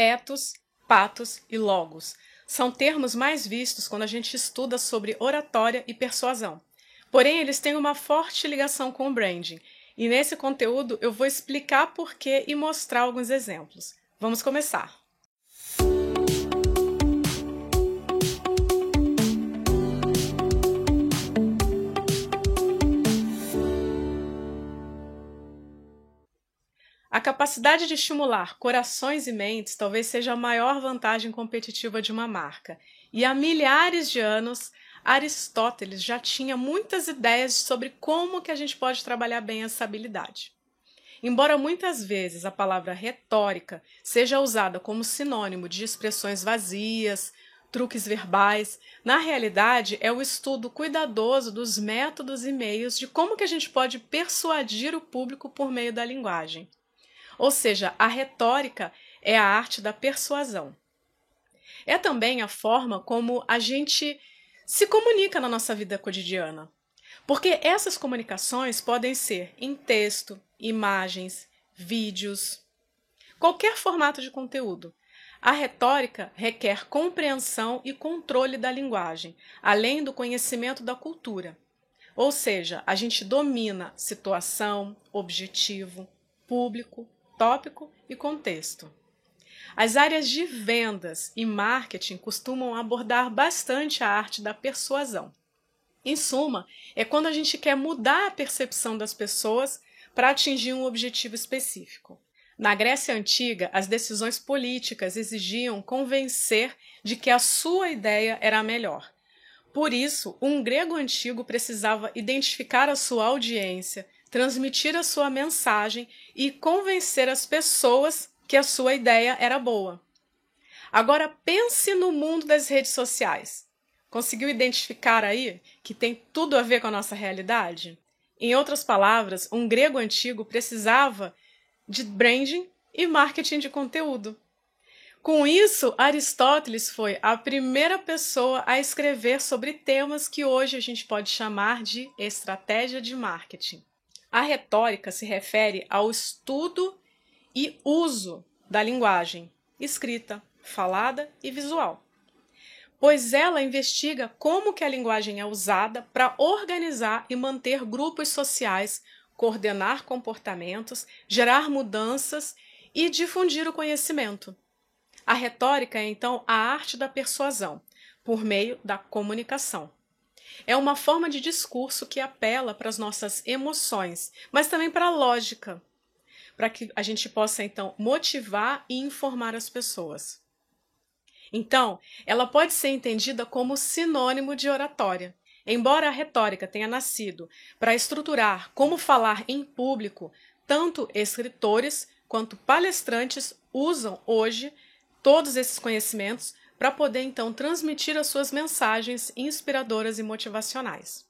Etos, patos e logos são termos mais vistos quando a gente estuda sobre oratória e persuasão. Porém, eles têm uma forte ligação com o branding, e nesse conteúdo eu vou explicar por quê e mostrar alguns exemplos. Vamos começar! A capacidade de estimular corações e mentes talvez seja a maior vantagem competitiva de uma marca. E há milhares de anos, Aristóteles já tinha muitas ideias sobre como que a gente pode trabalhar bem essa habilidade. Embora muitas vezes a palavra retórica seja usada como sinônimo de expressões vazias, truques verbais, na realidade é o estudo cuidadoso dos métodos e meios de como que a gente pode persuadir o público por meio da linguagem. Ou seja, a retórica é a arte da persuasão. É também a forma como a gente se comunica na nossa vida cotidiana. Porque essas comunicações podem ser em texto, imagens, vídeos, qualquer formato de conteúdo. A retórica requer compreensão e controle da linguagem, além do conhecimento da cultura. Ou seja, a gente domina situação, objetivo, público, tópico e contexto. As áreas de vendas e marketing costumam abordar bastante a arte da persuasão. Em suma, é quando a gente quer mudar a percepção das pessoas para atingir um objetivo específico. Na Grécia Antiga, as decisões políticas exigiam convencer de que a sua ideia era a melhor. Por isso, um grego antigo precisava identificar a sua audiência, transmitir a sua mensagem e convencer as pessoas que a sua ideia era boa. Agora pense no mundo das redes sociais. Conseguiu identificar aí que tem tudo a ver com a nossa realidade? Em outras palavras, um grego antigo precisava de branding e marketing de conteúdo. Com isso, Aristóteles foi a primeira pessoa a escrever sobre temas que hoje a gente pode chamar de estratégia de marketing. A retórica se refere ao estudo e uso da linguagem, escrita, falada e visual. Pois ela investiga como que a linguagem é usada para organizar e manter grupos sociais, coordenar comportamentos, gerar mudanças e difundir o conhecimento. A retórica é então a arte da persuasão, por meio da comunicação. É uma forma de discurso que apela para as nossas emoções, mas também para a lógica, para que a gente possa então motivar e informar as pessoas. Então, ela pode ser entendida como sinônimo de oratória. Embora a retórica tenha nascido para estruturar como falar em público, tanto escritores quanto palestrantes usam hoje todos esses conhecimentos para poder então transmitir as suas mensagens inspiradoras e motivacionais.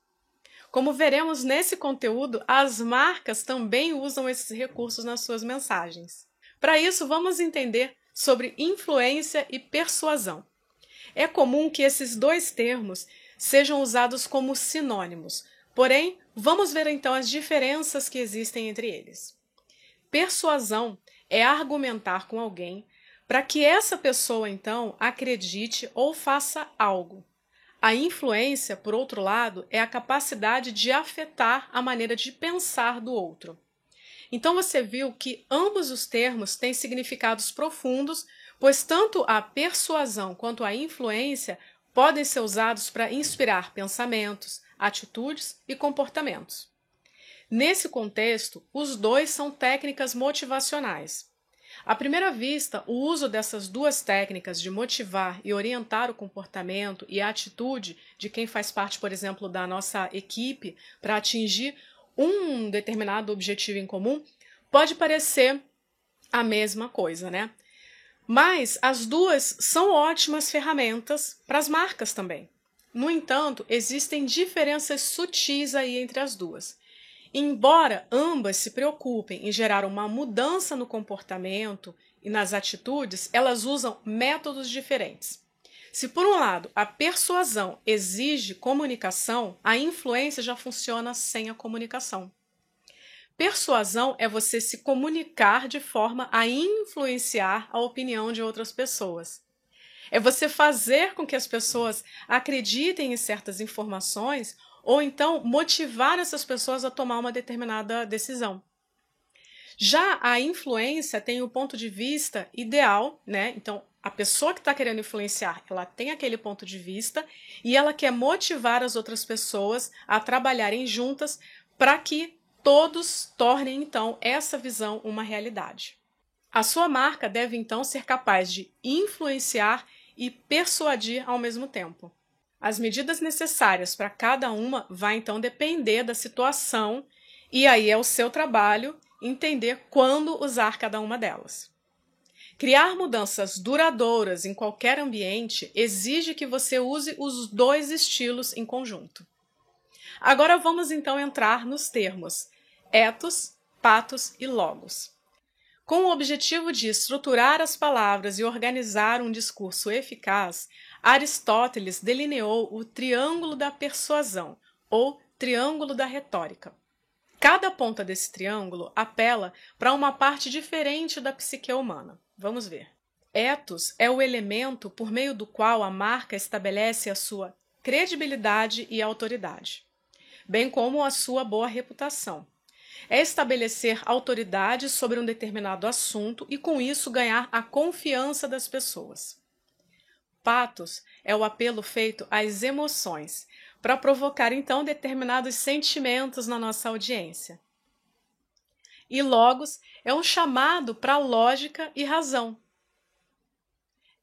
Como veremos nesse conteúdo, as marcas também usam esses recursos nas suas mensagens. Para isso, vamos entender sobre influência e persuasão. É comum que esses dois termos sejam usados como sinônimos, porém, vamos ver então as diferenças que existem entre eles. Persuasão é argumentar com alguém para que essa pessoa então acredite ou faça algo. A influência, por outro lado, é a capacidade de afetar a maneira de pensar do outro. Então você viu que ambos os termos têm significados profundos, pois tanto a persuasão quanto a influência podem ser usados para inspirar pensamentos, atitudes e comportamentos. Nesse contexto, os dois são técnicas motivacionais. À primeira vista, o uso dessas duas técnicas de motivar e orientar o comportamento e a atitude de quem faz parte, por exemplo, da nossa equipe para atingir um determinado objetivo em comum pode parecer a mesma coisa, né? Mas as duas são ótimas ferramentas para as marcas também. No entanto, existem diferenças sutis aí entre as duas. Embora ambas se preocupem em gerar uma mudança no comportamento e nas atitudes, elas usam métodos diferentes. Se, por um lado, a persuasão exige comunicação, a influência já funciona sem a comunicação. persuasão é você se comunicar de forma a influenciar a opinião de outras pessoas. É você fazer com que as pessoas acreditem em certas informações ou então motivar essas pessoas a tomar uma determinada decisão. Já a influência tem o ponto de vista ideal, né? Então, a pessoa que está querendo influenciar, ela tem aquele ponto de vista e ela quer motivar as outras pessoas a trabalharem juntas para que todos tornem então essa visão uma realidade. A sua marca deve então ser capaz de influenciar e persuadir ao mesmo tempo. As medidas necessárias para cada uma vai então depender da situação e aí é o seu trabalho entender quando usar cada uma delas. Criar mudanças duradouras em qualquer ambiente exige que você use os dois estilos em conjunto. Agora vamos então entrar nos termos ethos, patos e logos. Com o objetivo de estruturar as palavras e organizar um discurso eficaz, Aristóteles delineou o triângulo da persuasão, ou triângulo da retórica. Cada ponta desse triângulo apela para uma parte diferente da psique humana. Vamos ver. Ethos é o elemento por meio do qual a marca estabelece a sua credibilidade e autoridade, bem como a sua boa reputação. É estabelecer autoridade sobre um determinado assunto e, com isso, ganhar a confiança das pessoas. Patos é o apelo feito às emoções, para provocar então determinados sentimentos na nossa audiência. E logos é um chamado para lógica e razão.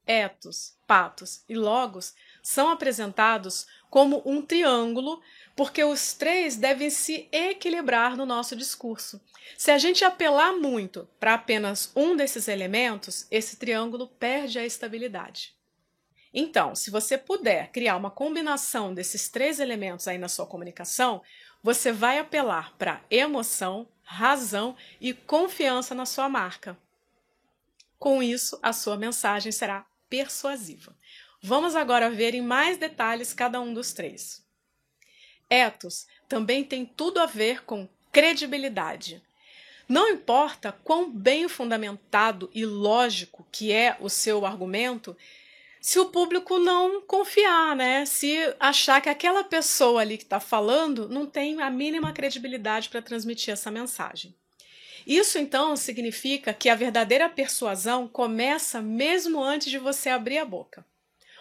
Etos, patos e logos são apresentados como um triângulo, porque os três devem se equilibrar no nosso discurso. Se a gente apelar muito para apenas um desses elementos, esse triângulo perde a estabilidade. Então, se você puder criar uma combinação desses três elementos aí na sua comunicação, você vai apelar para emoção, razão e confiança na sua marca. Com isso, a sua mensagem será persuasiva. Vamos agora ver em mais detalhes cada um dos três. Ethos também tem tudo a ver com credibilidade. Não importa quão bem fundamentado e lógico que é o seu argumento, se o público não confiar, né? Se achar que aquela pessoa ali que está falando não tem a mínima credibilidade para transmitir essa mensagem. Isso então significa que a verdadeira persuasão começa mesmo antes de você abrir a boca.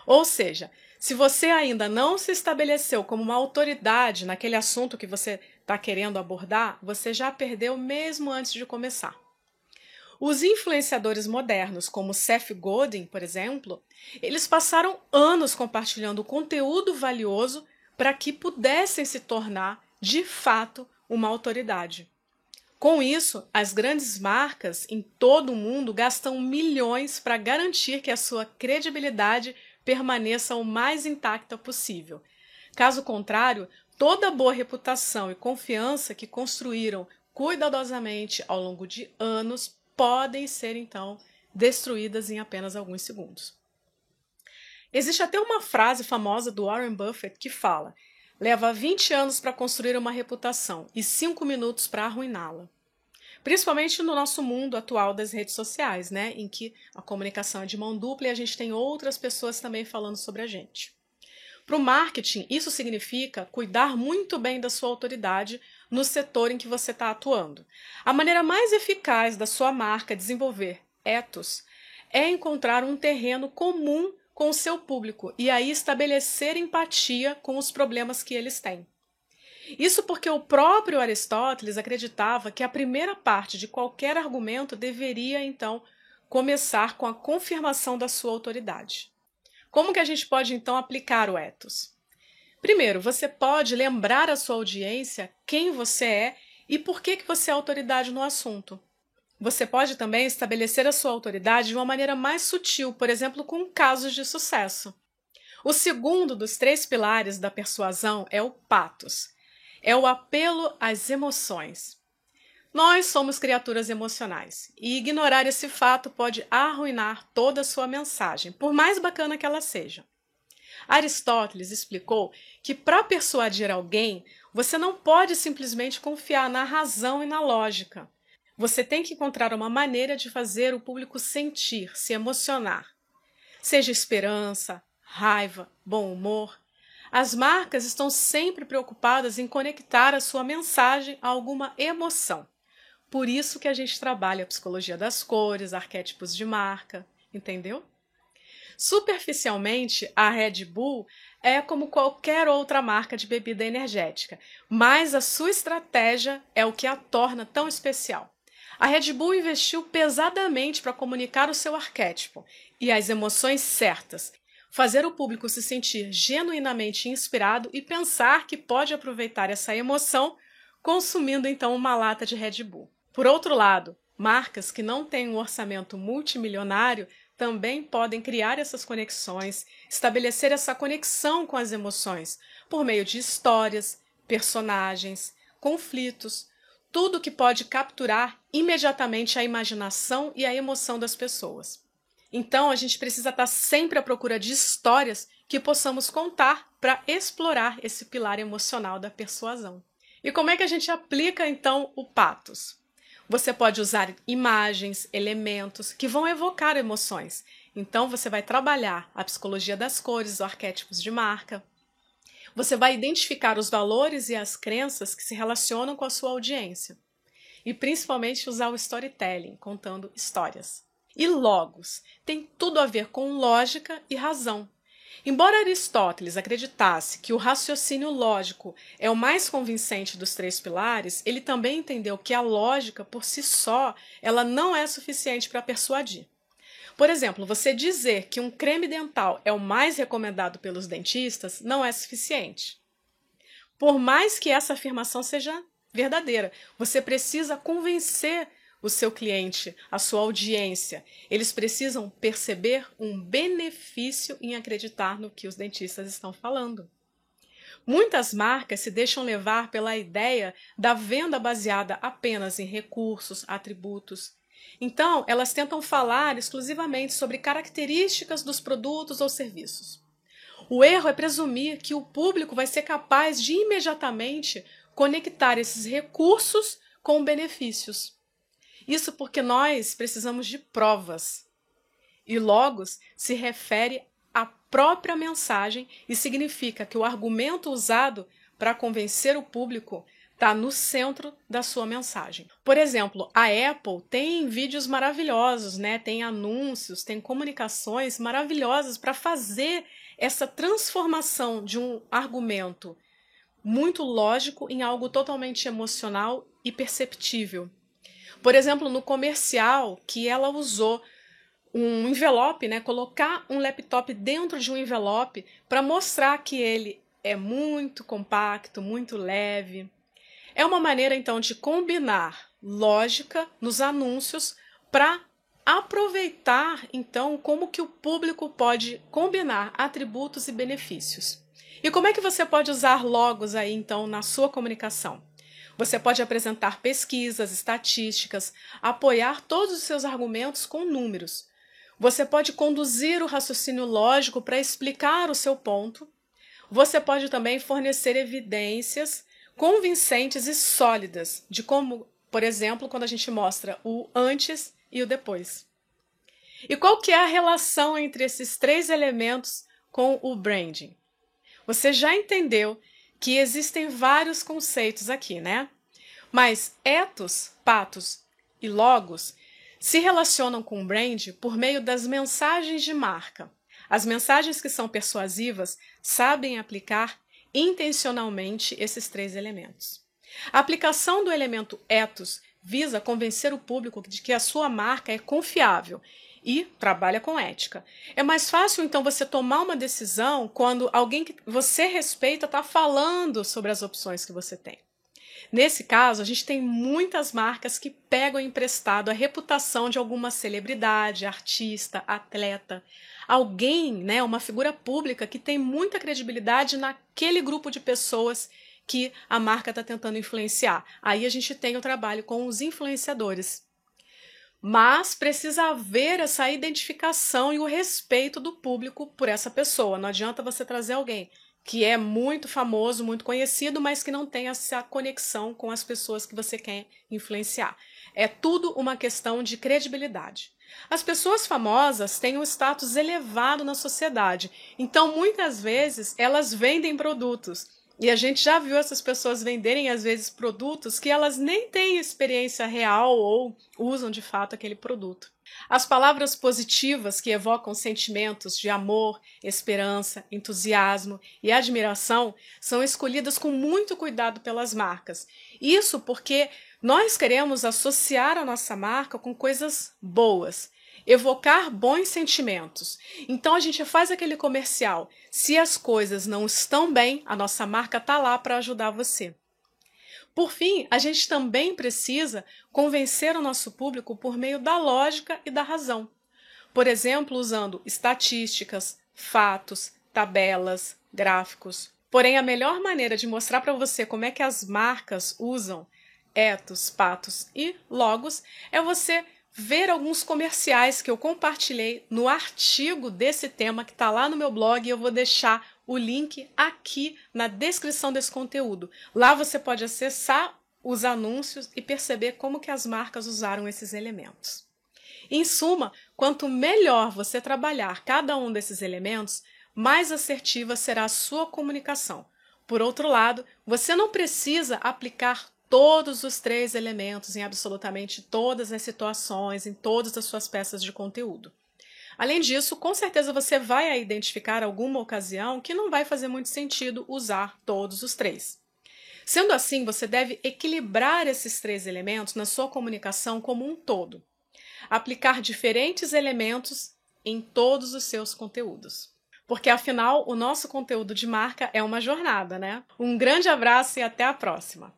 Ou seja, se você ainda não se estabeleceu como uma autoridade naquele assunto que você está querendo abordar, você já perdeu mesmo antes de começar. Os influenciadores modernos, como Seth Godin, por exemplo, eles passaram anos compartilhando conteúdo valioso para que pudessem se tornar, de fato, uma autoridade. Com isso, as grandes marcas em todo o mundo gastam milhões para garantir que a sua credibilidade permaneça o mais intacta possível. Caso contrário, toda a boa reputação e confiança que construíram cuidadosamente ao longo de anos podem ser então destruídas em apenas alguns segundos. Existe até uma frase famosa do Warren Buffett que fala: leva 20 anos para construir uma reputação e 5 minutos para arruiná-la. Principalmente no nosso mundo atual das redes sociais, né, em que a comunicação é de mão dupla e a gente tem outras pessoas também falando sobre a gente. Para o marketing, isso significa cuidar muito bem da sua autoridade no setor em que você está atuando. A maneira mais eficaz da sua marca desenvolver ethos é encontrar um terreno comum com o seu público e aí estabelecer empatia com os problemas que eles têm. Isso porque o próprio Aristóteles acreditava que a primeira parte de qualquer argumento deveria, então, começar com a confirmação da sua autoridade. Como que a gente pode, então, aplicar o ethos? Primeiro, você pode lembrar a sua audiência quem você é e por que, que você é autoridade no assunto. Você pode também estabelecer a sua autoridade de uma maneira mais sutil, por exemplo, com casos de sucesso. O segundo dos três pilares da persuasão é o patos. É o apelo às emoções. Nós somos criaturas emocionais e ignorar esse fato pode arruinar toda a sua mensagem, por mais bacana que ela seja. Aristóteles explicou que para persuadir alguém, Você não pode simplesmente confiar na razão e na lógica. Você tem que encontrar uma maneira de fazer o público sentir, se emocionar. Seja esperança, raiva, bom humor. As marcas estão sempre preocupadas em conectar a sua mensagem a alguma emoção. Por isso que a gente trabalha a psicologia das cores, arquétipos de marca, entendeu? Superficialmente, a Red Bull é como qualquer outra marca de bebida energética, mas a sua estratégia é o que a torna tão especial. A Red Bull investiu pesadamente para comunicar o seu arquétipo e as emoções certas, fazer o público se sentir genuinamente inspirado e pensar que pode aproveitar essa emoção consumindo então uma lata de Red Bull. Por outro lado, marcas que não têm um orçamento multimilionário também podem criar essas conexões, estabelecer essa conexão com as emoções por meio de histórias, personagens, conflitos, tudo que pode capturar imediatamente a imaginação e a emoção das pessoas. Então, a gente precisa estar sempre à procura de histórias que possamos contar para explorar esse pilar emocional da persuasão. E como é que a gente aplica então o patos? Você pode usar imagens, elementos que vão evocar emoções. Então, você vai trabalhar a psicologia das cores, os arquétipos de marca, você vai identificar os valores e as crenças que se relacionam com a sua audiência. E principalmente usar o storytelling, contando histórias. E logos tem tudo a ver com lógica e razão. Embora Aristóteles acreditasse que o raciocínio lógico é o mais convincente dos três pilares, ele também entendeu que a lógica por si só, ela não é suficiente para persuadir. Por exemplo, você dizer que um creme dental é o mais recomendado pelos dentistas não é suficiente. Por mais que essa afirmação seja verdadeira, você precisa convencer o seu cliente, a sua audiência. Eles precisam perceber um benefício em acreditar no que os dentistas estão falando. Muitas marcas se deixam levar pela ideia da venda baseada apenas em recursos, atributos então, elas tentam falar exclusivamente sobre características dos produtos ou serviços. O erro é presumir que o público vai ser capaz de imediatamente conectar esses recursos com benefícios. Isso porque nós precisamos de provas. E logos se refere à própria mensagem e significa que o argumento usado para convencer o público está no centro da sua mensagem. Por exemplo, a Apple tem vídeos maravilhosos, né? Tem anúncios, tem comunicações maravilhosas para fazer essa transformação de um argumento muito lógico em algo totalmente emocional e perceptível. Por exemplo, no comercial que ela usou um envelope, né, colocar um laptop dentro de um envelope para mostrar que ele é muito compacto, muito leve, é uma maneira então de combinar lógica nos anúncios para aproveitar então como que o público pode combinar atributos e benefícios. E como é que você pode usar logos aí então na sua comunicação? Você pode apresentar pesquisas, estatísticas, apoiar todos os seus argumentos com números. Você pode conduzir o raciocínio lógico para explicar o seu ponto. Você pode também fornecer evidências convincentes e sólidas de como, por exemplo, quando a gente mostra o antes e o depois. E qual que é a relação entre esses três elementos com o branding? Você já entendeu que existem vários conceitos aqui, né? Mas ethos, patos e logos se relacionam com o brand por meio das mensagens de marca. As mensagens que são persuasivas sabem aplicar intencionalmente esses três elementos. A aplicação do elemento ethos visa convencer o público de que a sua marca é confiável e trabalha com ética. É mais fácil então você tomar uma decisão quando alguém que você respeita está falando sobre as opções que você tem. Nesse caso, a gente tem muitas marcas que pegam emprestado a reputação de alguma celebridade, artista, atleta, alguém, né, uma figura pública que tem muita credibilidade naquele grupo de pessoas que a marca está tentando influenciar. Aí a gente tem o trabalho com os influenciadores. Mas precisa haver essa identificação e o respeito do público por essa pessoa. Não adianta você trazer alguém que é muito famoso, muito conhecido, mas que não tem essa conexão com as pessoas que você quer influenciar. É tudo uma questão de credibilidade. As pessoas famosas têm um status elevado na sociedade, então muitas vezes elas vendem produtos. E a gente já viu essas pessoas venderem, às vezes, produtos que elas nem têm experiência real ou usam de fato aquele produto. As palavras positivas que evocam sentimentos de amor, esperança, entusiasmo e admiração são escolhidas com muito cuidado pelas marcas. Isso porque nós queremos associar a nossa marca com coisas boas, evocar bons sentimentos. Então a gente faz aquele comercial. Se as coisas não estão bem, a nossa marca está lá para ajudar você. Por fim, a gente também precisa convencer o nosso público por meio da lógica e da razão. Por exemplo, usando estatísticas, fatos, tabelas, gráficos. Porém, a melhor maneira de mostrar para você como é que as marcas usam etos, patos e logos é você ver alguns comerciais que eu compartilhei no artigo desse tema que está lá no meu blog e eu vou deixar o link aqui na descrição desse conteúdo. Lá você pode acessar os anúncios e perceber como que as marcas usaram esses elementos. Em suma, quanto melhor você trabalhar cada um desses elementos, mais assertiva será a sua comunicação. Por outro lado, você não precisa aplicar todos os três elementos em absolutamente todas as situações, em todas as suas peças de conteúdo. Além disso, com certeza você vai identificar alguma ocasião que não vai fazer muito sentido usar todos os três. Sendo assim, você deve equilibrar esses três elementos na sua comunicação como um todo. Aplicar diferentes elementos em todos os seus conteúdos. Porque afinal, o nosso conteúdo de marca é uma jornada, né? Um grande abraço e até a próxima!